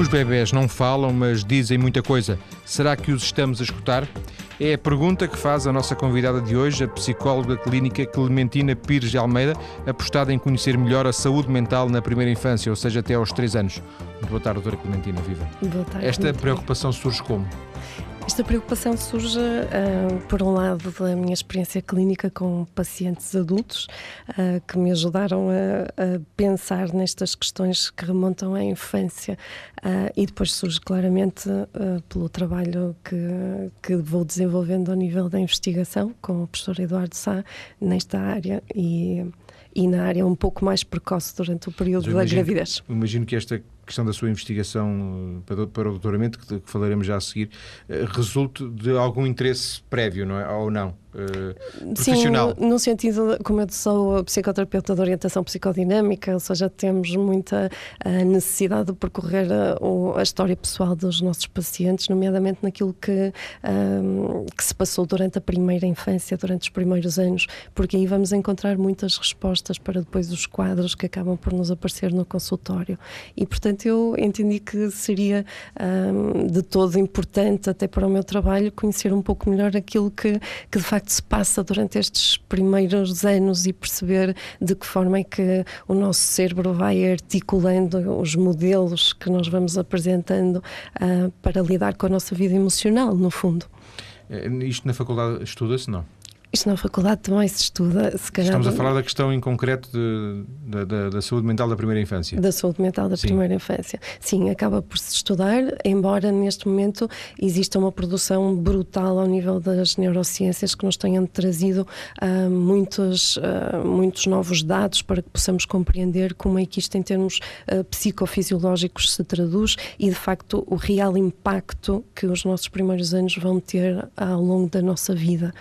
Os bebés não falam, mas dizem muita coisa. Será que os estamos a escutar? É a pergunta que faz a nossa convidada de hoje, a psicóloga clínica Clementina Pires de Almeida, apostada em conhecer melhor a saúde mental na primeira infância, ou seja, até aos 3 anos. Muito boa tarde, doutora Clementina, viva. Boa tarde. Esta preocupação surge como? Esta preocupação surge, uh, por um lado, da minha experiência clínica com pacientes adultos, uh, que me ajudaram a, a, pensar nestas questões que remontam à infância, uh, e depois surge claramente pelo trabalho que, que vou desenvolvendo ao nível da investigação com o professor Eduardo Sá nesta área e, e na área um pouco mais precoce durante o período da gravidez. Imagino que esta questão da sua investigação eh, para, o doutoramento, que, que, falaremos já a seguir, eh, resulte de algum interesse prévio, não é? Ou não? Uh, profissional. Sim, no, no, sentido, como eu sou psicoterapeuta de orientação psicodinâmica, ou seja, temos muita uh, necessidade de percorrer a, a, história pessoal dos nossos pacientes, nomeadamente naquilo que, que se passou durante a primeira infância, durante os primeiros anos, porque aí vamos encontrar muitas respostas para depois os quadros que acabam por nos aparecer no consultório. E, portanto, portanto, eu entendi que seria um, de todo importante, até para o meu trabalho, conhecer um pouco melhor aquilo que, que de facto se passa durante estes primeiros anos e perceber de que forma é que o nosso cérebro vai articulando os modelos que nós vamos apresentando uh, para lidar com a nossa vida emocional, no fundo. Eh, isto na faculdade estuda-se, não? Isto na faculdade também se estuda, se calhar. Estamos a falar da questão em concreto de, de, de, da saúde mental da primeira infância. Da saúde mental da Sim. primeira infância. Sim, acaba por se estudar, embora neste momento exista uma produção brutal ao nível das neurociências que nos tenham trazido uh, muitos, uh, muitos novos dados para que possamos compreender como é que isto, em termos uh, psicofisiológicos, se traduz e, de facto, o real impacto que os nossos primeiros anos vão ter ao longo da nossa vida.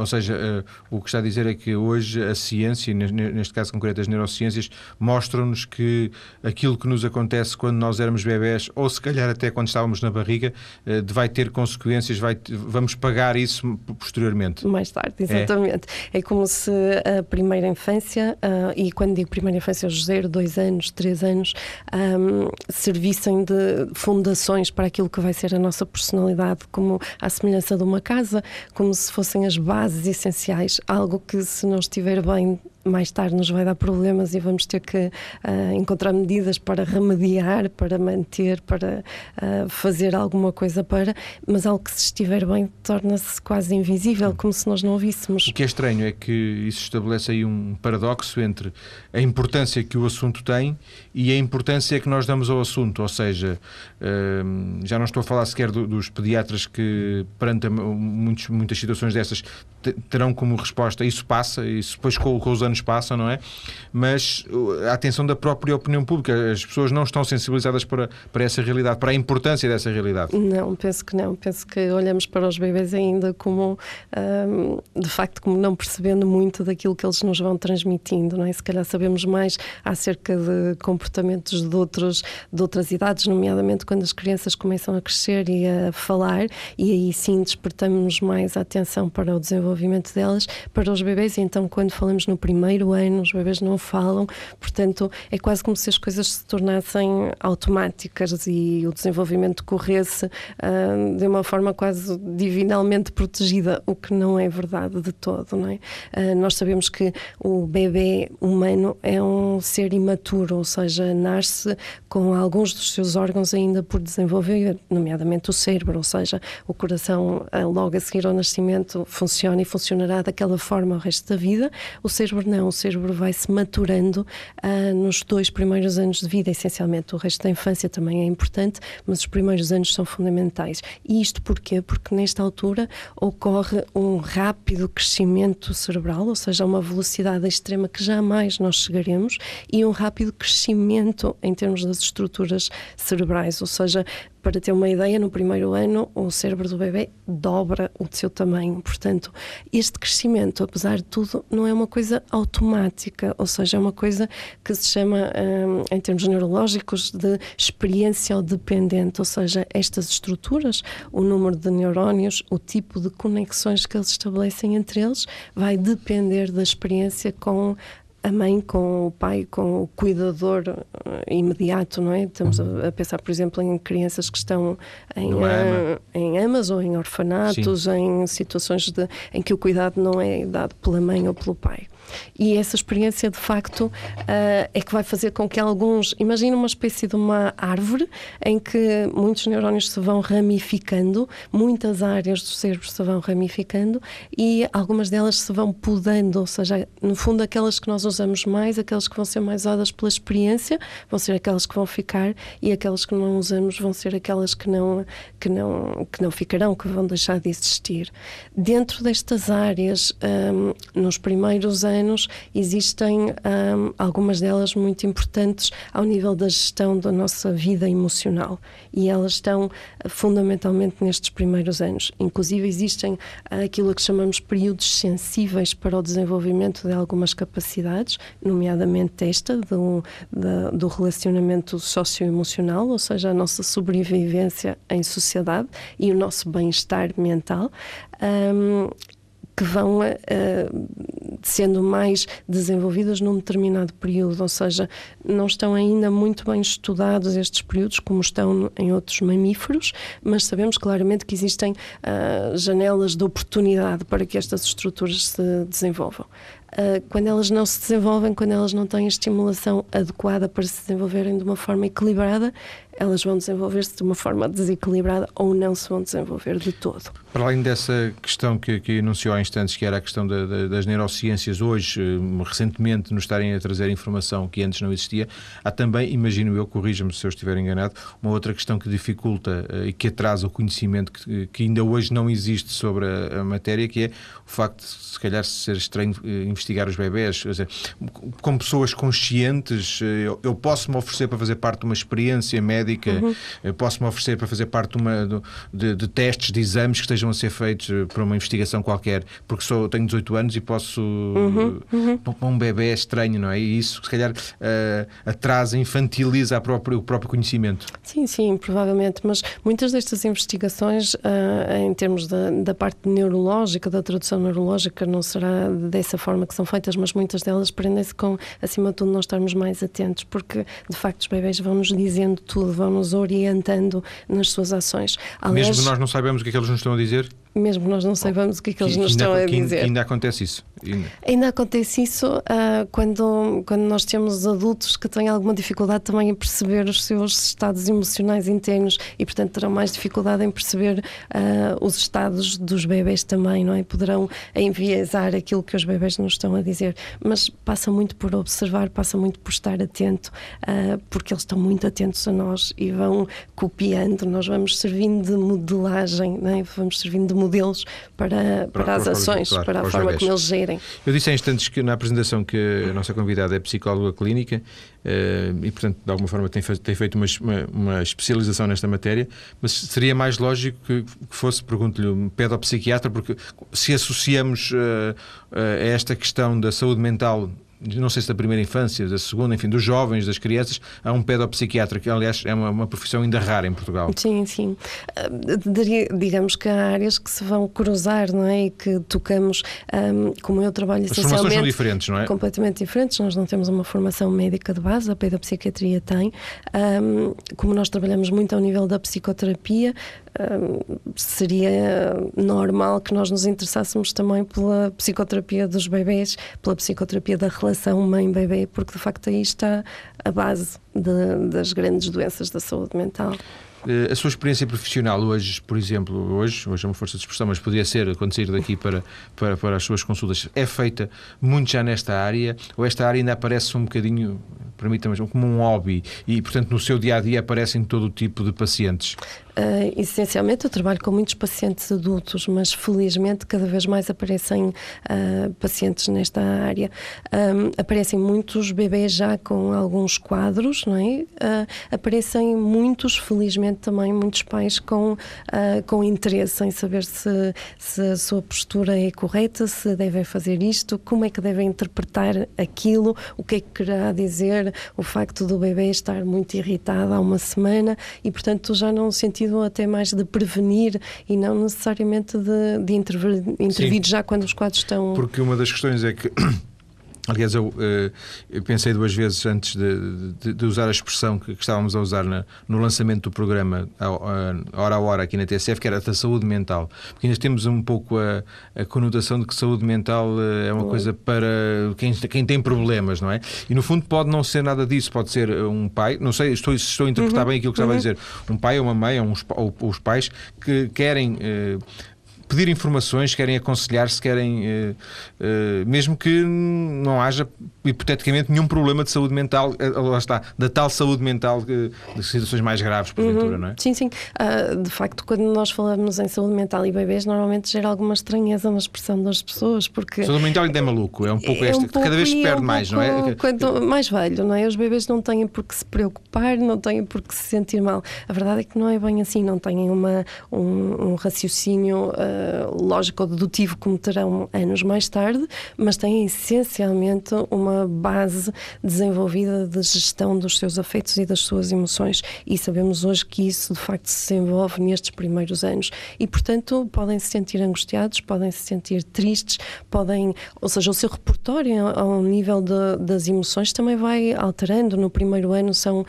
Ou seja, uh, o que está a dizer é que hoje a ciência, neste caso concreto as neurociências, mostram-nos que aquilo que nos acontece quando nós éramos bebés, ou se calhar até quando estávamos na barriga, uh, vai ter consequências, vai, vamos pagar isso posteriormente. Mais tarde, exatamente. É, é como se a primeira infância, uh, e quando digo primeira infância, os zero, dois anos, três anos, um, servissem de fundações para aquilo que vai ser a nossa personalidade, como a semelhança de uma casa, como se fossem as bases bases essenciais, algo que se não estiver bem mais tarde nos vai dar problemas e vamos ter que uh, encontrar medidas para remediar, para manter, para uh, fazer alguma coisa para, mas algo que se estiver bem torna-se quase invisível, como se nós não ouvíssemos. O que é estranho é que isso estabelece aí um paradoxo entre a importância que o assunto tem e a importância que nós damos ao assunto, ou seja, uh, já não estou a falar sequer do, dos pediatras que perante muitos, muitas situações dessas terão como resposta isso passa, isso depois com, com os anos anos passam, não é? Mas uh, a atenção da própria opinião pública, as pessoas não estão sensibilizadas para, para essa realidade, para a importância dessa realidade. Não, penso que não. Penso que olhamos para os bebês ainda como, de facto, como não percebendo muito daquilo que eles nos vão transmitindo, não é? Se calhar sabemos mais acerca de comportamentos de, outros, de outras idades, nomeadamente quando as crianças começam a crescer e a falar, e aí sim despertamos mais a atenção para o desenvolvimento delas, para os bebês, então quando falamos no primeiro primeiro ano, os bebês não falam, portanto, é quase como se as coisas se tornassem automáticas e o desenvolvimento corresse uh, de uma forma quase divinalmente protegida, o que não é verdade de todo, não é? Uh, nós sabemos que o bebê humano é um ser imaturo, ou seja, nasce com alguns dos seus órgãos ainda por desenvolver, nomeadamente o cérebro, ou seja, o coração uh, logo a seguir ao nascimento funciona e funcionará daquela forma o resto da vida, o cérebro não, o cérebro vai se maturando uh, nos dois primeiros anos de vida, essencialmente. O resto da infância também é importante, mas os primeiros anos são fundamentais. E isto porquê? Porque nesta altura ocorre um rápido crescimento cerebral, ou seja, uma velocidade extrema que jamais nós chegaremos, e um rápido crescimento em termos das estruturas cerebrais, ou seja, para ter uma ideia, no primeiro ano o cérebro do bebê dobra o seu tamanho. Portanto, este crescimento, apesar de tudo, não é uma coisa automática, ou seja, é uma coisa que se chama, hum, em termos neurológicos, de experiência dependente, ou seja, estas estruturas, o número de neurónios, o tipo de conexões que eles estabelecem entre eles, vai depender da experiência com a mãe com o pai, com o cuidador uh, imediato, não é? Estamos a, a, pensar, por exemplo, em crianças que estão em, uh, em amas ou em orfanatos, Sim. em situações de, em que o cuidado não é dado pela mãe ou pelo pai. E essa experiência, de facto, uh, é que vai fazer com que alguns. Imagina uma espécie de uma árvore em que muitos neurónios se vão ramificando, muitas áreas do cérebro se vão ramificando e algumas delas se vão podando, ou seja, no fundo, aquelas que nós usamos mais, aquelas que vão ser mais usadas pela experiência, vão ser aquelas que vão ficar e aquelas que não usamos vão ser aquelas que não, que não, que não ficarão, que vão deixar de existir. Dentro destas áreas, um, nos primeiros anos, anos, existem um, algumas delas muito importantes ao nível da gestão da nossa vida emocional e elas estão ah, fundamentalmente nestes primeiros anos. Inclusive, existem uh, aquilo que chamamos períodos sensíveis para o desenvolvimento de algumas capacidades, nomeadamente esta do, da, do relacionamento socioemocional, ou seja, a nossa sobrevivência em sociedade e o nosso bem-estar mental. Um, que vão uh, sendo mais desenvolvidas num determinado período, ou seja, não estão ainda muito bem estudados estes períodos, como estão em outros mamíferos, mas sabemos claramente que existem uh, janelas de oportunidade para que estas estruturas se desenvolvam. Uh, quando elas não se desenvolvem, quando elas não têm a estimulação adequada para se desenvolverem de uma forma equilibrada, elas vão desenvolver-se de uma forma desequilibrada ou não se vão desenvolver de todo. Para além dessa questão que, que enunciou há instantes, que era a questão da, da, das neurociências, hoje, eh, recentemente, nos estarem a trazer informação que antes não existia, há também, imagino eu, corrija-me se eu estiver enganado, uma outra questão que dificulta uh, e que atrasa o conhecimento que, que, ainda hoje não existe sobre a, a, matéria, que é o facto de, se calhar, ser estranho uh, investigar os bebés. Dizer, com pessoas conscientes, eu, eu posso me oferecer para fazer parte de uma experiência médica médica, uhum. posso-me oferecer para fazer parte de, uma, de, de, testes, de exames que estejam a ser feitos eh, para uma investigação qualquer, porque sou, tenho 18 anos e posso. Uhum. Uhum. Um bebê é estranho, não é? E isso, se calhar, uh, atrasa, infantiliza própria, o próprio conhecimento. Sim, sim, provavelmente, mas muitas destas investigações, uh, em termos da, da parte neurológica, da tradução neurológica, não será dessa forma que são feitas, mas muitas delas prendem-se com, acima de tudo, nós estarmos mais atentos, porque de facto os bebés vão nos dizendo tudo, vão nos orientando nas suas ações. Aliás, Mesmo que nós não saibamos o que é que eles nos estão a dizer? Mesmo nós não saibamos o que é que eles nos estão a dizer. Ainda acontece isso? Ainda, ainda acontece isso uh, quando, quando nós temos adultos que têm alguma dificuldade também em perceber os seus estados emocionais internos e, portanto, terão mais dificuldade em perceber uh, os estados dos bebés também, não é? Poderão enviesar aquilo que os bebés nos estão a dizer, mas passa muito por observar, passa muito por estar atento, uh, porque eles estão muito atentos a nós e vão copiando, nós vamos servindo de modelagem, não é? vamos servindo de modelos para, para, para as ações, claro, para a para forma como eles gerem. Eu disse há instantes que na apresentação que a nossa convidada é psicóloga clínica uh, e, portanto, de alguma forma tem, tem feito uma, uma, uma, especialização nesta matéria, mas seria mais lógico que, que fosse, pergunto-lhe, um pedopsiquiatra, porque se associamos uh, uh, a esta questão da saúde mental não sei se da primeira infância, da segunda, enfim, dos jovens, das crianças, a um pedopsiquiatra, que aliás é uma, uma profissão ainda rara em Portugal. Sim, sim. Uh, digamos que há áreas que se vão cruzar, não é? E que tocamos, um, como eu trabalho As essencialmente... As formações são diferentes, não é? Completamente diferentes. Nós não temos uma formação médica de base, a pedopsiquiatria tem. Um, como nós trabalhamos muito ao nível da psicoterapia, seria normal que nós nos interessássemos também pela psicoterapia dos bebês, pela psicoterapia da relação mãe-bebê, porque de facto aí está a base de, das grandes doenças da saúde mental. Eh, a sua experiência profissional hoje, por exemplo, hoje, hoje é uma força de expressão, mas podia ser quando sair daqui para, para, para as suas consultas, é feita muito já nesta área, ou esta área ainda aparece um bocadinho, permita-me, como um hobby, e portanto no seu dia a dia aparecem todo o tipo de pacientes? Uh, essencialmente, eu trabalho com muitos pacientes adultos, mas felizmente cada vez mais aparecem uh, pacientes nesta área. Um, aparecem muitos bebês já com alguns quadros, não é? Uh, aparecem muitos, felizmente também, muitos pais com, com interesse em saber se, se a sua postura é correta, se devem fazer isto, como é que devem interpretar aquilo, o que é que querá dizer o facto do bebê estar muito irritado há uma semana e, portanto, já não sentido sentido até mais de prevenir e não necessariamente de, de intervir, intervir já quando os quadros estão. Porque uma das questões é que Aliás, eu, eh, eu, pensei duas vezes antes de, de, de usar a expressão que, que, estávamos a usar na, no lançamento do programa, a, a, hora a hora, aqui na TSF, que era da saúde mental. Porque ainda temos um pouco a, a conotação de que saúde mental eh, é uma coisa para quem, quem, tem problemas, não é? E no fundo pode não ser nada disso, pode ser um pai, não sei, estou, estou a interpretar uhum. bem aquilo que estava uhum. a dizer, um pai ou uma mãe, ou, uns, ou os pais que querem. Eh, pedir informações, querem aconselhar-se, querem. Uh, uh, mesmo que não haja, hipoteticamente, nenhum problema de saúde mental, uh, lá está, da tal saúde mental de situações mais graves, porventura, uhum. não é? Sim, sim. Uh, de facto, quando nós falamos em saúde mental e bebês, normalmente gera alguma estranheza na expressão das pessoas, porque. Saúde mental ainda é maluco, é um pouco é um pouco, cada vez se perde é um mais, não é? Quanto mais velho, não é? Os bebês não têm por que se preocupar, não têm por que se sentir mal. A verdade é que não é bem assim, não têm uma, um, um raciocínio lógico ou dedutivo como terão anos mais tarde, mas têm essencialmente uma base desenvolvida de gestão dos seus afetos e das suas emoções. E sabemos hoje que isso de facto se desenvolve nestes primeiros anos. E portanto podem se sentir angustiados, podem se sentir tristes, podem, ou seja, o seu repertório ao nível de, das emoções também vai alterando. No primeiro ano são uh,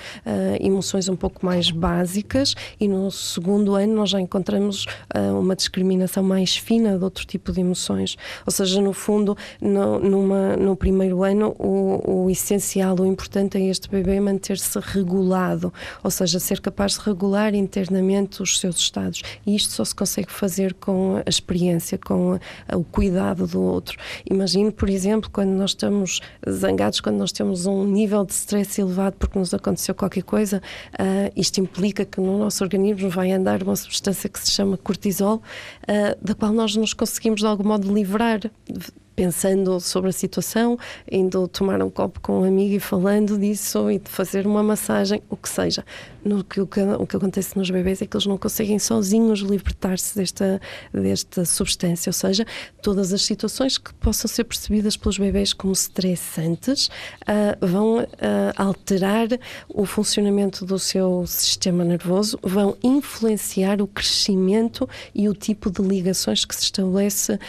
emoções um pouco mais básicas e no segundo ano nós já encontramos uh, uma discriminação mais fina de outro tipo de emoções. Ou seja, no fundo, no, numa, no primeiro ano, o, o essencial, o importante é este bebê manter-se regulado, ou seja, ser capaz de regular internamente os seus estados. E isto só se consegue fazer com a experiência, com a, o cuidado do outro. Imagine, por exemplo, quando nós estamos zangados, quando nós temos um nível de stress elevado porque nos aconteceu qualquer coisa, uh, isto implica que no nosso organismo vai andar uma substância que se chama cortisol, uh, da qual nós nos conseguimos de algum modo livrar pensando sobre a situação, indo tomar um copo com um amigo e falando disso e de fazer uma massagem, o que seja. No, que, o, que, o que acontece nos bebês é que eles não conseguem sozinhos libertar-se desta, desta substância, ou seja, todas as situações que possam ser percebidas pelos bebês como estressantes uh, vão uh, alterar o funcionamento do seu sistema nervoso, vão influenciar o crescimento e o tipo de ligações que se estabelece uh,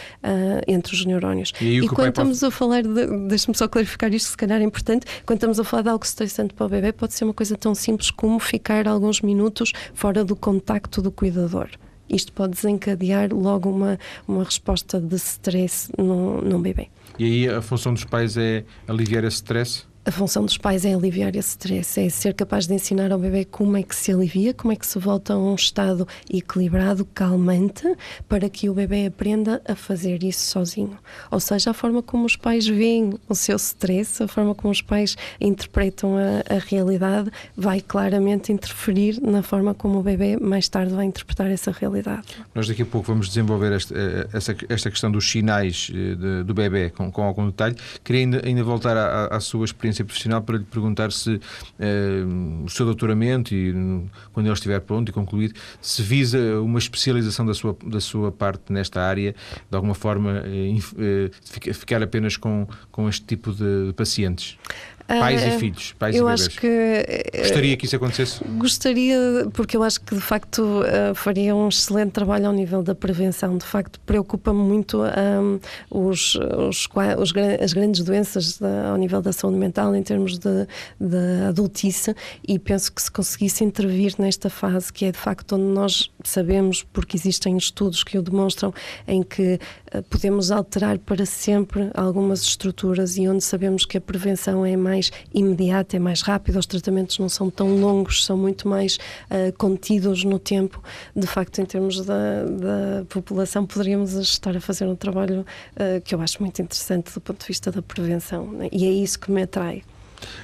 entre os neurónios. E, e quando estamos pode... a falar, de, deixa-me só clarificar isto, se calhar é importante, quando estamos a falar de algo estressante para o bebê, pode ser uma coisa tão simples como ficar alguns minutos fora do contacto do cuidador isto pode desencadear logo uma, uma resposta de stress num, num bebê. E aí a função dos pais é aliviar esse stress? A função dos pais é aliviar esse stress, é ser capaz de ensinar ao bebê como é que se alivia, como é que se volta a um estado equilibrado, calmante, para que o bebê aprenda a fazer isso sozinho. Ou seja, a forma como os pais veem o seu stress, a forma como os pais interpretam a, a realidade, vai claramente interferir na forma como o bebê mais tarde vai interpretar essa realidade. Nós daqui a pouco vamos desenvolver esta, eh, esta, esta questão dos sinais eh, de, do bebê com, com algum detalhe. Queria ainda, ainda voltar à, à sua experiência profissional para lhe perguntar se eh, o seu doutoramento e quando ele estiver pronto e concluído, se visa uma especialização da sua, da sua parte nesta área, de alguma forma eh, ficar apenas com, com este tipo de pacientes. Pais e ah, filhos, pais eu e bebês. Acho que, Gostaria que isso acontecesse? Gostaria, porque eu acho que de facto uh, faria um excelente trabalho ao nível da prevenção. De facto, preocupa-me muito um, os, os, os, as grandes doenças da, ao nível da saúde mental em termos de, de adultice e penso que se conseguisse intervir nesta fase, que é de facto onde nós sabemos, porque existem estudos que o demonstram, em que podemos alterar para sempre algumas estruturas e onde sabemos que a prevenção é mais mais imediata, é mais rápida, os tratamentos não são tão longos, são muito mais uh, contidos no tempo. De facto, em termos da, da população, poderíamos estar a fazer um trabalho uh, que eu acho muito interessante do ponto de vista da prevenção né? e é isso que me atrai.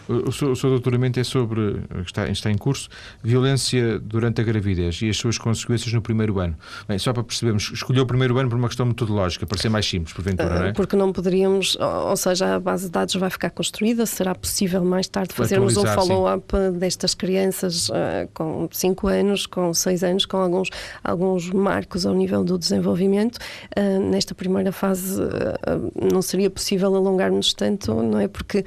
O seu, o seu doutoramento é sobre, está, está em curso, violência durante a gravidez e as suas consequências no primeiro ano. Bem, só para percebermos, escolheu o primeiro ano por uma questão metodológica, para ser mais simples, porventura, não é? Porque não poderíamos, ou seja, a base de dados vai ficar construída, será possível mais tarde fazermos um follow-up destas crianças uh, com 5 anos, com 6 anos, com alguns, alguns marcos ao nível do desenvolvimento. Uh, nesta primeira fase uh, não seria possível alongar-nos tanto, não é? Porque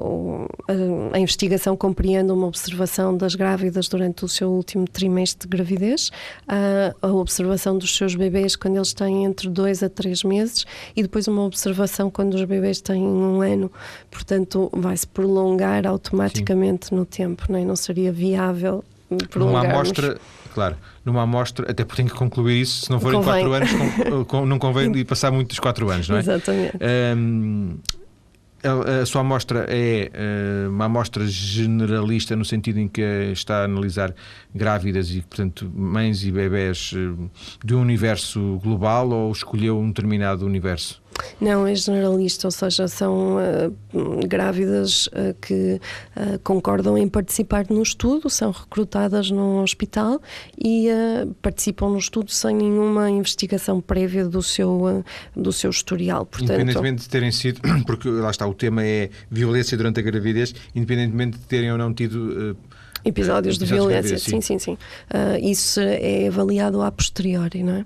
o a, a, investigação compreende uma observação das grávidas durante o seu último trimestre de gravidez, a, a observação dos seus bebês quando eles têm entre 2 a 3 meses e depois uma observação quando os bebês têm um ano. Portanto, vai-se prolongar automaticamente Sim. no tempo, não, é? não seria viável prolongar. Uma amostra, claro, numa amostra, até porque tem que concluir isso, se não forem 4 anos, com, com, não convém passar muito dos 4 anos, não é? Exatamente. Um, a, a, sua amostra é uh, uma amostra generalista no sentido em que está a analisar grávidas e, portanto, mães e bebés uh, de um universo global ou escolheu um determinado universo? Não, é generalista, ou seja, são uh, grávidas uh, que uh, concordam em participar no estudo, são recrutadas num hospital e participam no estudo sem nenhuma investigação prévia do seu, do seu historial. Portanto, independentemente de terem sido, porque lá está, o tema é violência durante a gravidez, independentemente de terem ou não tido. Episódios, episódios de violência, de sim, sim, sim. sim. isso é avaliado a posteriori, não é?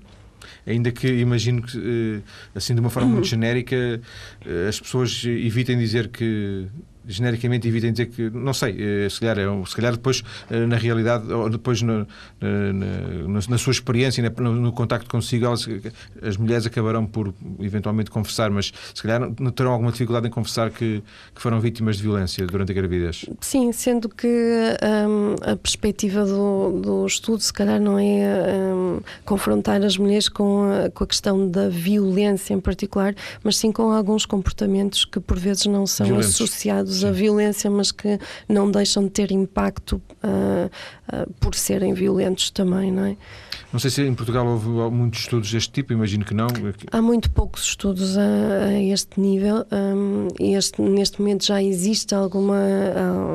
Ainda que imagino que, eh, assim, de uma forma muito genérica, eh, as pessoas evitem dizer que genericamente evitem dizer que, não sei, eh, se calhar, é se calhar depois, eh, na realidade, ou depois na, na, na sua experiência, no, no contacto consigo, elas, as mulheres acabarão por eventualmente confessar, mas se calhar terão alguma dificuldade em confessar que, que foram vítimas de violência durante a gravidez. Sim, sendo que hum, a perspectiva do, do estudo, se calhar, não é hum, confrontar as mulheres com a, com a questão da violência em particular, mas sim com alguns comportamentos que por vezes não são Violentos. associados ligados Sim. à violência, mas que não deixam de ter impacto uh, uh, por serem violentos também, não é? Não sei se em Portugal houve muitos estudos deste tipo, imagino que não. Há muito poucos estudos a, a este nível. Um, este, neste momento já existe alguma,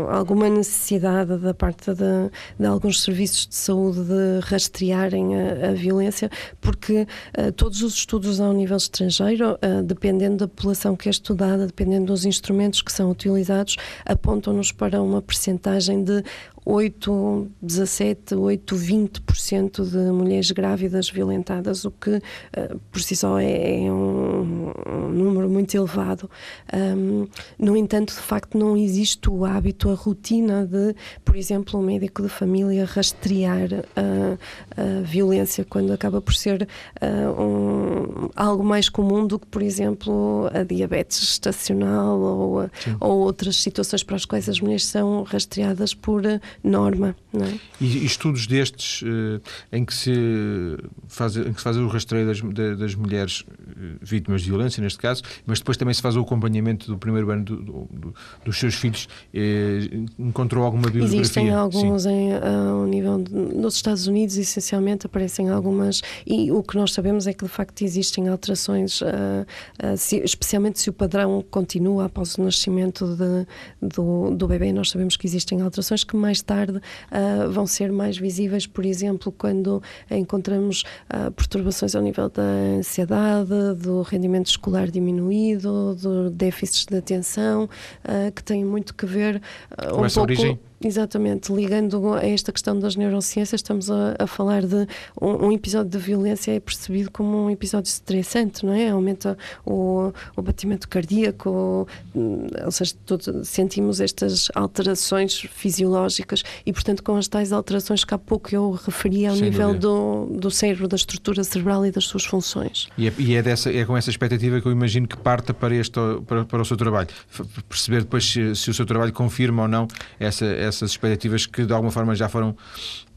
alguma necessidade da parte de, de alguns serviços de saúde de rastrearem a, a violência, porque uh, todos os estudos ao nível estrangeiro, uh, dependendo da população que é estudada, dependendo dos instrumentos que são utilizados, apontam-nos para uma percentagem de 8, 17, 8, 20% de mulheres grávidas violentadas, o que uh, por si só é, é um, um, número muito elevado. Um, no entanto, de facto, não existe o hábito, a rotina de, por exemplo, um médico de família rastrear a, a violência quando acaba por ser uh, um, algo mais comum do que, por exemplo, a diabetes gestacional ou, ou outras situações para as quais as mulheres são rastreadas por norma. É? E, estudos destes uh, em, que se faz, em que se faz o rastreio das, das mulheres eh, vítimas de violência, neste caso, mas depois também se faz o acompanhamento do primeiro ano do, do, dos seus filhos, eh, encontrou alguma bibliografia? Existem alguns em, ao nível de, nos Estados Unidos, essencialmente aparecem algumas, e o que nós sabemos é que de facto existem alterações, uh, uh, se, especialmente se o padrão continua após o nascimento de, do, do bebê, nós sabemos que existem alterações que mais tarde uh, vão ser mais visíveis, por exemplo, quando encontramos perturbações ao nível da ansiedade, do rendimento escolar diminuído, do déficits de atenção, uh, que têm muito que ver com um pouco... origem Exatamente, ligando a esta questão das neurociências, estamos a, a falar de um, um, episódio de violência é percebido como um episódio estressante, não é? Aumenta o, o batimento cardíaco, ou, ou seja, todo, sentimos estas alterações fisiológicas e, portanto, com as tais alterações que há pouco eu referi ao Sem nível do, do cérebro, da estrutura cerebral e das suas funções. E é, e é, dessa, é com essa expectativa que eu imagino que parta para, este, para, para o seu trabalho, perceber depois se, se o seu trabalho confirma ou não essa essas expectativas que de alguma forma já foram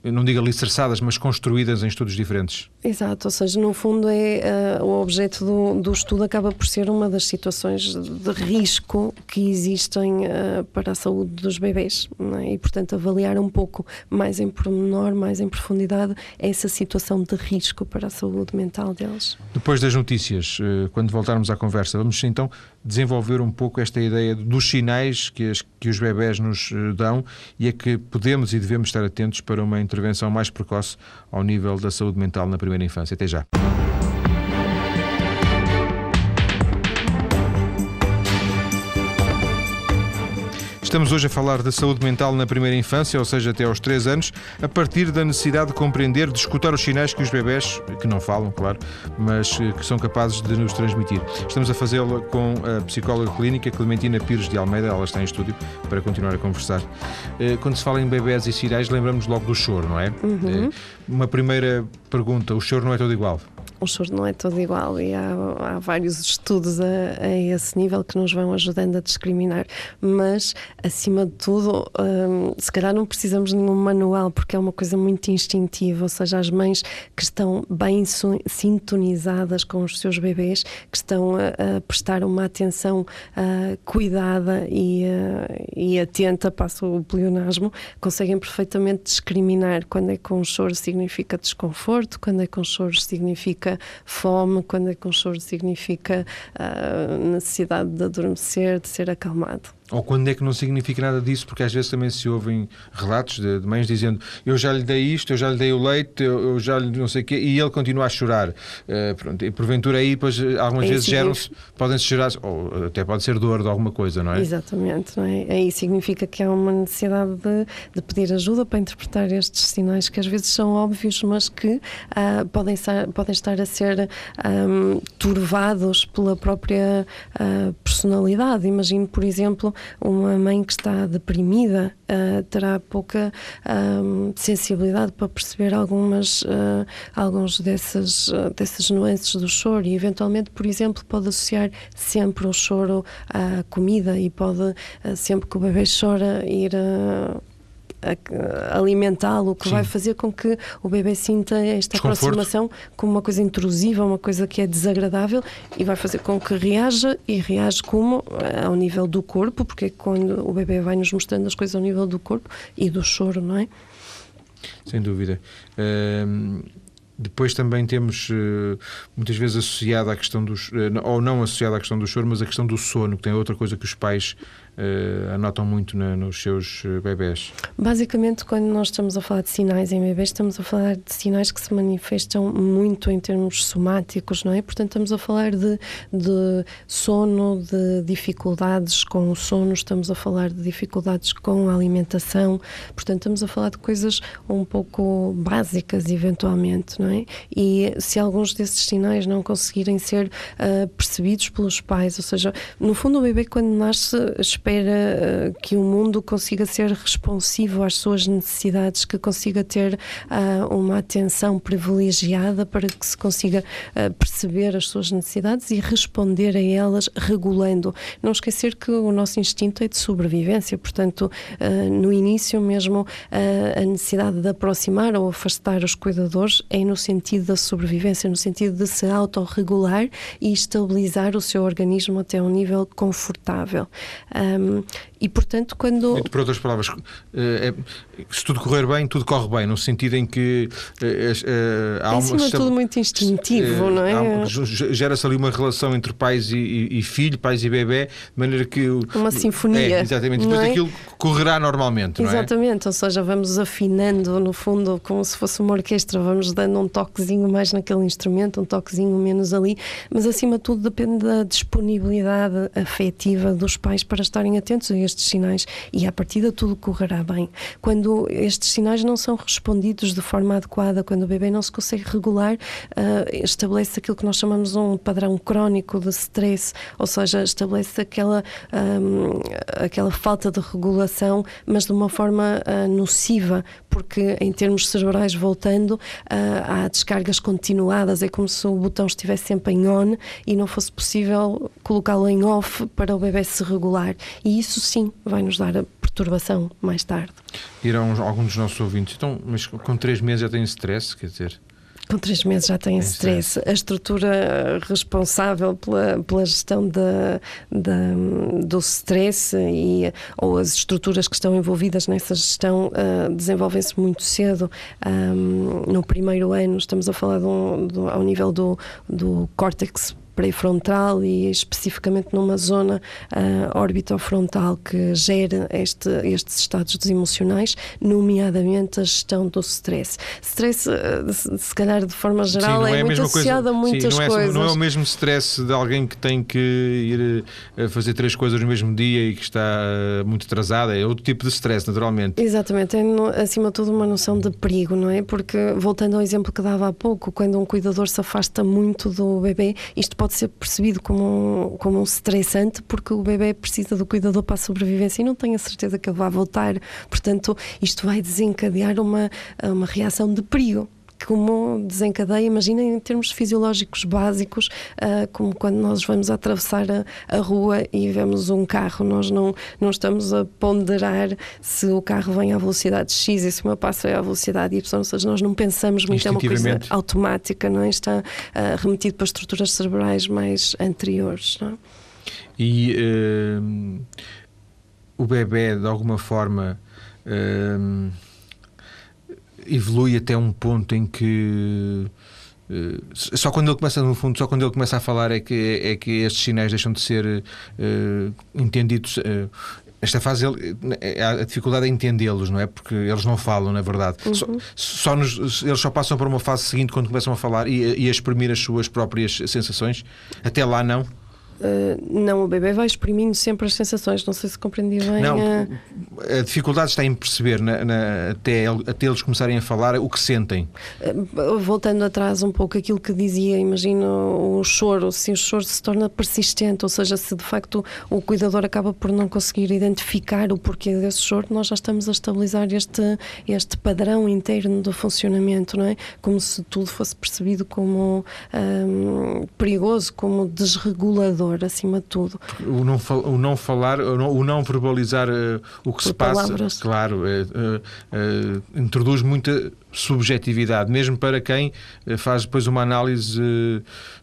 não digo alicerçadas, mas construídas em estudos diferentes. Exato, ou seja, no fundo é uh, o objeto do, do, estudo acaba por ser uma das situações de risco que existem uh, para a saúde dos bebês é? e, portanto, avaliar um pouco mais em pormenor, mais em profundidade essa situação de risco para a saúde mental deles. Depois das notícias, uh, quando voltarmos à conversa, vamos então desenvolver um pouco esta ideia dos sinais que, as, que os bebés nos dão e é que podemos e devemos estar atentos para uma intervenção mais precoce ao nível da saúde mental na primeira infância. Até já. Estamos hoje a falar da saúde mental na primeira infância, ou seja, até aos 3 anos, a partir da necessidade de compreender, de escutar os sinais que os bebés, que não falam, claro, mas eh, que são capazes de nos transmitir. Estamos a fazê-lo com a psicóloga clínica Clementina Pires de Almeida, ela está em estúdio para continuar a conversar. Eh, quando se fala em bebés e sinais, lembramos logo do choro, não é? Uhum. Eh, uma primeira pergunta: o choro não é todo igual? O choro não é todo igual e há, há vários estudos a, a, esse nível que nos vão ajudando a discriminar. Mas, acima de tudo, hum, se calhar não precisamos de nenhum manual porque é uma coisa muito instintiva, ou seja, as mães que estão bem sintonizadas com os seus bebês, que estão a, a prestar uma atenção uh, cuidada e, uh, e atenta, passo o pleonasmo, conseguem perfeitamente discriminar quando é com choro significa desconforto, quando é com choro significa significa fome, quando é com choro significa a necessidade de adormecer, de ser acalmado. Ou quando é que não significa nada disso, porque às vezes também se ouvem relatos de, de mães dizendo eu já lhe dei isto, eu já lhe dei o leite, eu, eu já lhe não sei o quê, e ele continua a chorar. Uh, pronto, e porventura aí, pois, algumas aí vezes geram-se, podem-se gerar, ou até pode ser dor de alguma coisa, não é? Exatamente, não é? Aí significa que há uma necessidade de, de pedir ajuda para interpretar estes sinais que às vezes são óbvios, mas que uh, podem, estar, podem estar a ser um, turvados pela própria uh, personalidade. Imagino, por exemplo, uma mãe que está deprimida uh, terá pouca um, sensibilidade para perceber algumas, uh, alguns dessas, uh, dessas nuances do choro. E, eventualmente, por exemplo, pode associar sempre o choro à comida e pode, sempre que o bebê chora, ir alimentá-lo, que Sim. vai fazer com que o bebê sinta esta aproximação como uma coisa intrusiva, uma coisa que é desagradável e vai fazer com que reaja e reage como eh, ao nível do corpo, porque é quando o bebê vai nos mostrando as coisas ao nível do corpo e do choro, não é? Sem dúvida. Depois também temos eh, muitas vezes associado à questão dos, eh, ou não associado à questão do choro, mas a questão do sono, que tem outra coisa que os pais uh, anotam muito na, nos seus eh, bebés? Basicamente, quando nós estamos a falar de sinais em bebés, estamos a falar de sinais que se manifestam muito em termos somáticos, não é? Portanto, estamos a falar de, de sono, de dificuldades com o sono, estamos a falar de dificuldades com a alimentação, portanto, estamos a falar de coisas um pouco básicas, eventualmente, não é? E se alguns desses sinais não conseguirem ser uh, percebidos pelos pais, ou seja, no fundo, o bebê, quando nasce, espera uh, que o mundo consiga ser responsivo às suas necessidades, que consiga ter uh, uma atenção privilegiada para que se consiga uh, perceber as suas necessidades e responder a elas regulando. Não esquecer que o nosso instinto é de sobrevivência, portanto, no início mesmo a necessidade de aproximar ou afastar os cuidadores é no sentido da sobrevivência, no sentido de se autorregular e estabilizar o seu organismo até um nível confortável. Um, e, portanto, quando. Por outras palavras, eh, é, se tudo correr bem, tudo corre bem, no sentido em que é, é, há uma. É tudo muito instintivo, não é? Gera-se ali uma relação entre pais e, filho, pais e bebê, de maneira que. Uma sinfonia. É, exatamente. Depois é? aquilo correrá normalmente, Exatamente, ou seja, vamos afinando, no fundo, como se fosse uma orquestra, vamos dando um toquezinho mais naquele instrumento, um toquezinho menos ali, mas acima de tudo depende da disponibilidade afetiva dos pais para estarem atentos a estes sinais e à partida tudo correrá bem. Quando estes sinais não são respondidos de forma adequada, quando o bebê não se consegue regular, uh, estabelece aquilo que nós chamamos um padrão crónico de stress, ou seja, estabelece aquela, um, aquela falta de regulação, mas de uma forma uh, nociva, porque em termos cerebrais, voltando, há descargas continuadas, é como se o botão estivesse sempre em on e não fosse possível colocá-lo em off para o bebê se regular. E isso sim vai nos dar a perturbação mais tarde. Dirão alguns dos nossos ouvintes, então, mas com três meses já tem stress, quer dizer? Com três meses já tem stress. A estrutura responsável pela, pela gestão da, da, do stress e, ou as estruturas que estão envolvidas nessa gestão uh, desenvolvem-se muito cedo. Um, no primeiro ano, estamos a falar do, do, ao nível do, do córtex pré-frontal e especificamente numa zona uh, orbitofrontal que gera este, estes estados emocionais, nomeadamente a gestão do stress. Stress, uh, se calhar de forma geral, sim, é, é muito associado coisa, a muitas sim, não é, coisas. Não é o mesmo stress de alguém que tem que ir uh, fazer três coisas no mesmo dia e que está muito atrasada, é outro tipo de stress, naturalmente. Exatamente, é acima de tudo uma noção de perigo, não é? Porque, voltando ao exemplo que dava há pouco, quando um cuidador se afasta muito do bebê, isto pode ser percebido como um, como um estressante, porque o bebê precisa do cuidador para a sobrevivência e não tenho a certeza que ele vai voltar. Portanto, isto vai desencadear uma, uma reação de perigo como desencadeia, imagina em termos fisiológicos básicos, uh, como quando nós vamos atravessar a, a, rua e vemos um carro, nós não, não estamos a ponderar se o carro vem à velocidade X e se uma passa é à velocidade Y, ou seja, nós não pensamos muito, é uma coisa automática, não é? está uh, remetido para estruturas cerebrais mais anteriores. Não é? E uh, o bebê, de alguma forma, uh, evolui até um ponto em que uh, só quando ele começa no fundo só quando ele começa a falar é que é que estes sinais deixam de ser uh, entendidos uh, esta fase a dificuldade é entendê-los, não é? Porque eles não falam, na verdade. Uhum. Só, só nos, eles só passam para uma fase seguinte quando começam a falar e, e a exprimir as suas próprias sensações. Até lá, não. Uh, não, o bebê vai exprimindo sempre as sensações, não sei se compreendi bem. Não, a, a dificuldade está em perceber, na, na, até, até eles começarem a falar, o que sentem. Uh, voltando atrás um pouco aquilo que dizia, imagina o choro, se o choro se torna persistente, ou seja, se de facto o cuidador acaba por não conseguir identificar o porquê desse choro, nós já estamos a estabilizar este, este padrão interno do funcionamento, não é? Como se tudo fosse percebido como um, perigoso, como desregulador acima de tudo. O não, o não falar, o não, o não verbalizar uh, o que Por se passa, palavras. claro, uh, uh, introduz muita subjetividade, mesmo para quem eh, faz depois uma análise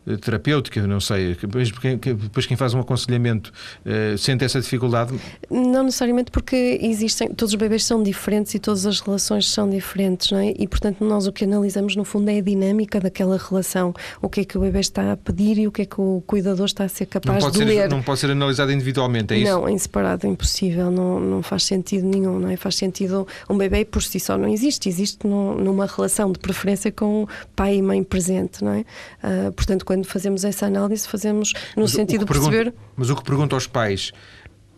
eh, terapêutica, não sei, depois quem, depois quem faz um aconselhamento eh, sente essa dificuldade? Não necessariamente porque existem, todos os bebês são diferentes e todas as relações são diferentes, não é? E portanto nós o que analisamos no fundo é a dinâmica daquela relação, o que é que o bebê está a pedir e o que é que o cuidador está a ser capaz de ser, ler. Não pode ser analisado individualmente, é isso? Não, em separado é impossível, não, não faz sentido nenhum, não é? Faz sentido, um bebê por si só não existe, existe no, numa relação de preferência com pai e mãe presente, não é? Uh, portanto, quando fazemos essa análise, fazemos no mas sentido de perceber. mas o que pergunto aos pais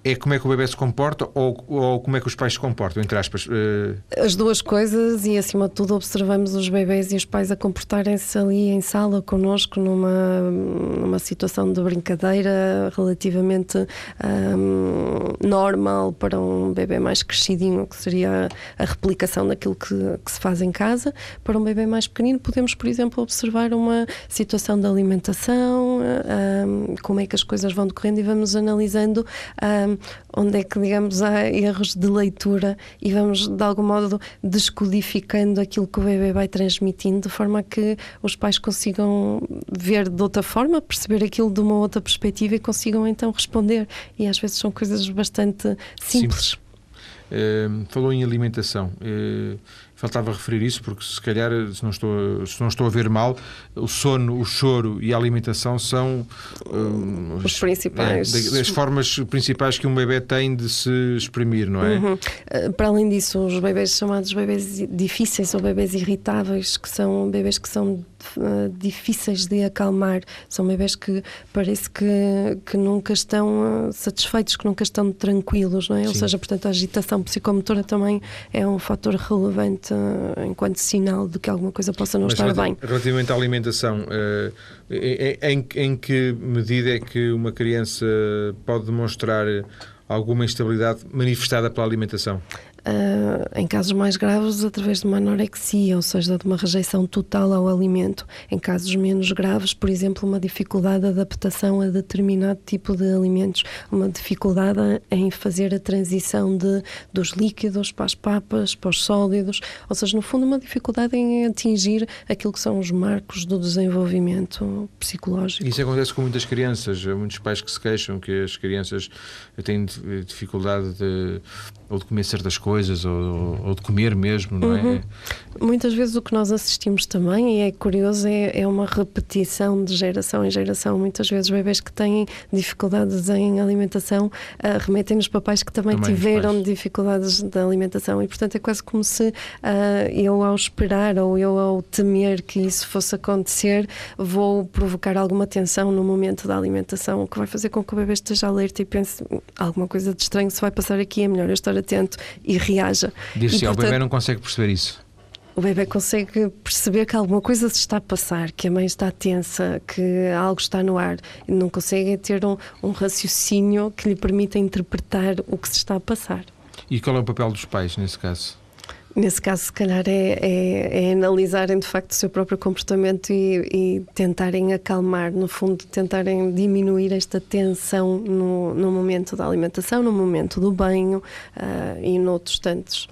é como é que o bebê se comporta ou, ou como é que os pais se comportam, entre aspas? Uh... As duas coisas e, acima de tudo, observamos os bebés e os pais a comportarem-se ali em sala connosco numa, numa situação de brincadeira relativamente um, normal para um bebê mais crescidinho, que seria a replicação daquilo que, que, se faz em casa. Para um bebê mais pequenino, podemos, por exemplo, observar uma situação de alimentação, um, como é que as coisas vão decorrendo e vamos analisando. Um, onde é que, digamos, há erros de leitura e vamos, de algum modo, descodificando aquilo que o bebê vai transmitindo, de forma que os pais consigam ver de outra forma, perceber aquilo de uma outra perspectiva e consigam então responder. E às vezes são coisas bastante simples. simples. Uh, falou em alimentação. Uh, faltava referir isso porque se calhar se não estou se não estou a ver mal o sono o choro e a alimentação são um, os principais é, formas principais que um bebê tem de se exprimir não é uhum. Eh, para além disso os bebés chamados bebés difíceis ou bebés irritáveis que são bebés que são uh, difíceis de acalmar são bebés que parece que, que nunca estão uh, satisfeitos que nunca estão tranquilos não é Sim. ou seja portanto a agitação psicomotora também é um fator relevante enquanto sinal de que alguma coisa possa não Mas estar bem. Relativamente à alimentação, em, em que medida é que uma criança pode demonstrar alguma instabilidade manifestada pela alimentação? Uh, em casos mais graves, através de uma anorexia, ou seja, de uma rejeição total ao alimento. Em casos menos graves, por exemplo, uma dificuldade de adaptação a determinado tipo de alimentos, uma dificuldade em fazer a transição de, dos líquidos para as papas, para os sólidos, ou seja, no fundo, uma dificuldade em atingir aquilo que são os marcos do desenvolvimento psicológico. Isso acontece com muitas crianças, muitos pais que se queixam que as crianças têm dificuldade de, ou de comer certas coisas ou, ou de comer mesmo, não é? uhum. é? Muitas vezes o que nós assistimos também, e é curioso, é, é uma repetição de geração em geração. Muitas vezes bebês que têm dificuldades em alimentação uh, remetem nos papais que também, também tiveram dificuldades de alimentação e, portanto, é quase como se uh, eu, ao esperar ou eu, ao temer que isso fosse acontecer, vou provocar alguma tensão no momento da alimentação, o que vai fazer com que o bebê esteja alerta e pense alguma coisa de estranho se vai passar aqui, é melhor eu estar atento e reaja. Diz-se, o bebê não consegue perceber isso o bebê consegue perceber que alguma coisa se está a passar, que a mãe está tensa, que algo está no ar. Não consegue ter um, um, raciocínio que lhe permita interpretar o que se está a passar. E qual é o papel dos pais nesse caso? Nesse caso, se calhar, é, é, é analisarem de facto o seu próprio comportamento e, e, tentarem acalmar, no fundo, tentarem diminuir esta tensão no, no momento da alimentação, no momento do banho uh, e noutros tantos.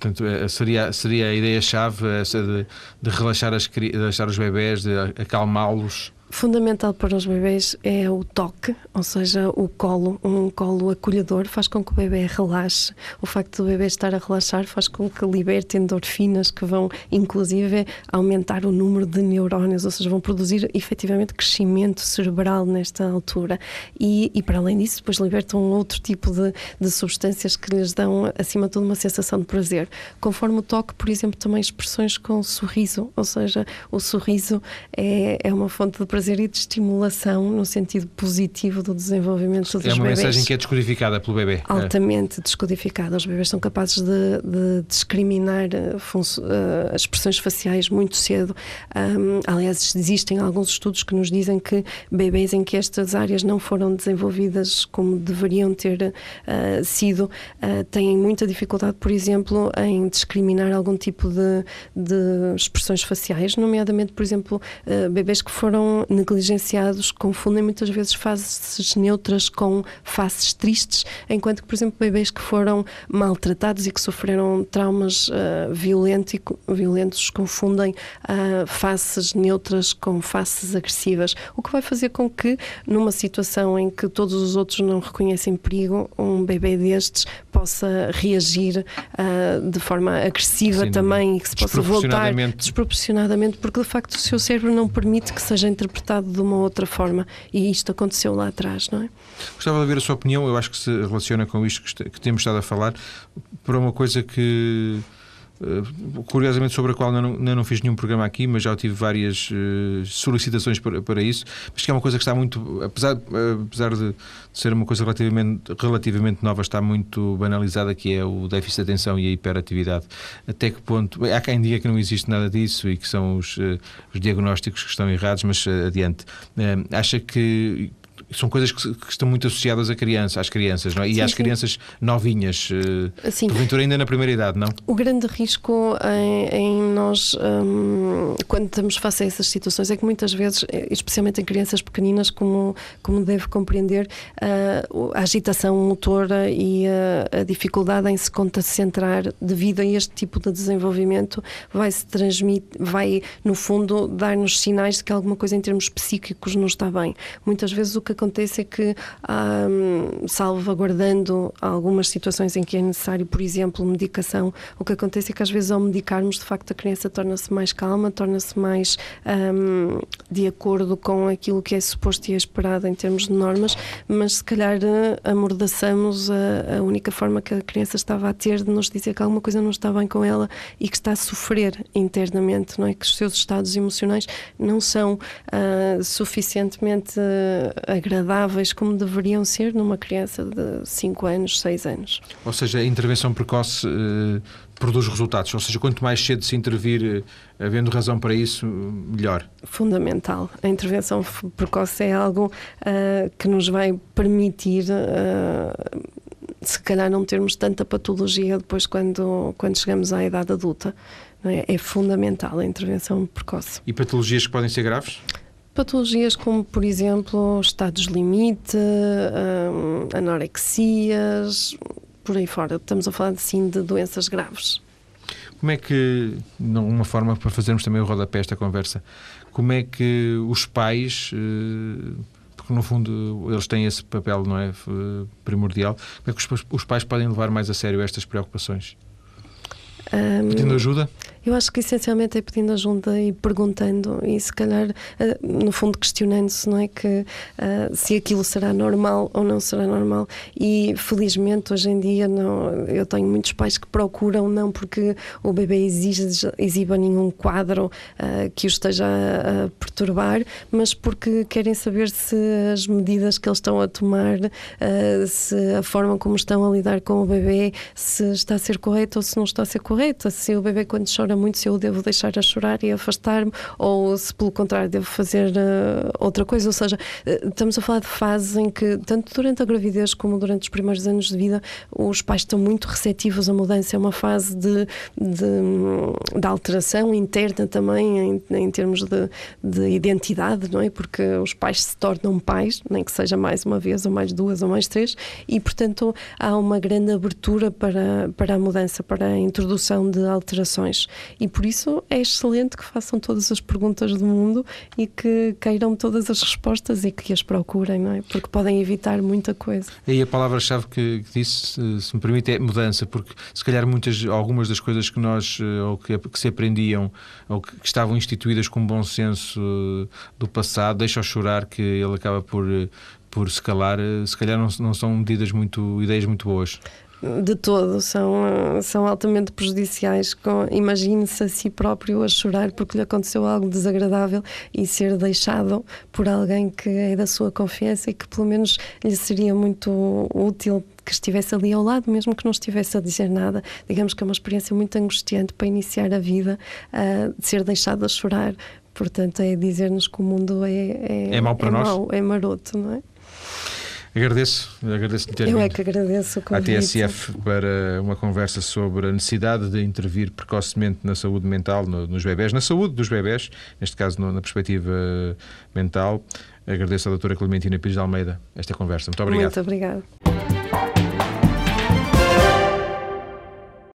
Portanto, é, seria, seria a ideia-chave essa de, de relaxar, as, de relaxar os bebés, de acalmá-los Fundamental para os bebês é o toque, ou seja, o colo, um colo acolhedor faz com que o bebê relaxe. O facto do bebê estar a relaxar faz com que liberte endorfinas que vão, inclusive, aumentar o número de neurónios, ou seja, vão produzir efetivamente crescimento cerebral nesta altura. E, e para além disso, depois libertam outro tipo de, de substâncias que lhes dão, acima de tudo, uma sensação de prazer. Conforme o toque, por exemplo, também expressões com sorriso, ou seja, o sorriso é, é uma fonte de prazer prazer e de estimulação no sentido positivo do desenvolvimento dos bebês. É uma bebés. mensagem que é descodificada pelo bebê. Altamente é. descodificada. Os bebês são capazes de, de discriminar uh, as expressões faciais muito cedo. Um, aliás, existem alguns estudos que nos dizem que bebês em que estas áreas não foram desenvolvidas como deveriam ter uh, sido uh, têm muita dificuldade, por exemplo, em discriminar algum tipo de, de expressões faciais, nomeadamente, por exemplo, bebês que foram negligenciados confundem muitas vezes faces neutras com faces tristes, enquanto que, por exemplo, bebês que foram maltratados e que sofreram traumas uh, violento e, violentos confundem uh, faces neutras com faces agressivas, o que vai fazer com que, numa situação em que todos os outros não reconhecem perigo, um bebê destes possa reagir uh, de forma agressiva Sim, também e que se possa voltar desproporcionadamente, porque de facto o seu cérebro não permite que seja interpretado interpretado de uma outra forma. E isto aconteceu lá atrás, não é? Gostava de ver a sua opinião, eu acho que se relaciona com isto que temos estado a falar, para uma coisa que curiosamente sobre a qual não, não, não fiz nenhum programa aqui, mas já tive várias uh, solicitações para, para isso, mas que é uma coisa que está muito, apesar, apesar de ser uma coisa relativamente, relativamente nova, está muito banalizada, que é o déficit de atenção e a hiperatividade. Até que ponto, há quem diga que não existe nada disso e que são os, uh, os diagnósticos que estão errados, mas uh, adiante. acha que são coisas que, que, estão muito associadas à criança, às crianças, não é? E sim, às sim. crianças novinhas, uh, sim. porventura ainda na primeira idade, não? O grande risco em, em nós, um, quando estamos face a essas situações, é que muitas vezes, eh, especialmente em crianças pequeninas, como, como deve compreender, uh, a agitação motora e a, a, dificuldade em se concentrar devido a este tipo de desenvolvimento vai se transmitir, vai, no fundo, dar-nos sinais de que alguma coisa em termos psíquicos não está bem. Muitas vezes o que acontece é que, um, salvaguardando algumas situações em que é necessário, por exemplo, medicação, o que acontece é que às vezes ao medicarmos, de facto, a criança torna-se mais calma, torna-se mais um, de acordo com aquilo que é suposto e é esperado em termos de normas, mas se calhar eh, amordaçamos a, a única forma que a criança estava a ter de nos dizer que alguma coisa não está bem com ela e que está a sofrer internamente, não é? Que os seus estados emocionais não são uh, suficientemente uh, agradáveis como deveriam ser numa criança de 5 anos, 6 anos. Ou seja, a intervenção precoce eh, produz resultados, ou seja, quanto mais cedo se intervir, eh, havendo razão para isso, melhor. Fundamental. A intervenção precoce é algo uh, que nos vai permitir. Uh, se calhar não termos tanta patologia depois quando, quando chegamos à idade adulta. É? é fundamental a intervenção precoce. E patologias que podem ser graves? Patologias como, por exemplo, estados limite, hum, anorexias, por aí fora. Estamos a falar, sim, de doenças graves. Como é que, uma forma para fazermos também o rodapé esta conversa, como é que os pais, eh, porque no fundo eles têm esse papel, não é? Primordial. Como é que os, os pais podem levar mais a sério estas preocupações? Um, Pedindo ajuda? Eu acho que essencialmente é pedindo ajuda e perguntando e se calhar, eh, no fundo, questionando-se, não é? Que uh, se aquilo será normal ou não será normal. E felizmente hoje em dia não, eu tenho muitos pais que procuram, não porque o bebê exige, exiba nenhum quadro uh, que o esteja a, perturbar, mas porque querem saber se as medidas que eles estão a tomar, se a forma como estão a lidar com o bebê, se está a ser correta ou se não está a ser correta, se o bebê quando chora muito, se eu devo deixar a chorar e afastar-me, ou se pelo contrário devo fazer uh, outra coisa. Ou seja, uh, estamos a falar de fases em que, tanto durante a gravidez como durante os primeiros anos de vida, os pais estão muito receptivos à mudança. É uma fase de, de, de alteração interna também, em, em termos de, de, identidade, não é? Porque os pais se tornam pais, nem que seja mais uma vez, ou mais duas, ou mais três, e portanto há uma grande abertura para, para a mudança, para a introdução de alterações. E por isso é excelente que façam todas as perguntas do mundo e que queiram todas as respostas e que as procurem, não é? Porque podem evitar muita coisa. E a palavra-chave que, que, disse, se me permite, é mudança, porque se calhar muitas, algumas das coisas que nós, eh, ou que, que se aprendiam, ou que, que, estavam instituídas com bom senso eh, do passado, deixam chorar que ele acaba por eh, por se calar, se calhar não, não são medidas muito, ideias muito boas de todo são, são altamente prejudiciais. Imagine-se a si próprio a chorar porque lhe aconteceu algo desagradável e ser deixado por alguém que é da sua confiança e que pelo menos lhe seria muito útil que estivesse ali ao lado, mesmo que não estivesse a dizer nada. Digamos que é uma experiência muito angustiante para iniciar a vida, uh, de ser deixado a chorar. Portanto, é dizer-nos que o mundo é, é, é mau para é nós. Mau, é maroto, não é? Agradeço, agradeço ter Eu é que agradeço o convite. À TSF para uma conversa sobre a necessidade de intervir precocemente na saúde mental no, nos bebés, na saúde dos bebés, neste caso no, na perspectiva mental. Agradeço à doutora Clementina Pires de Almeida esta conversa. Muito obrigado. Muito obrigado.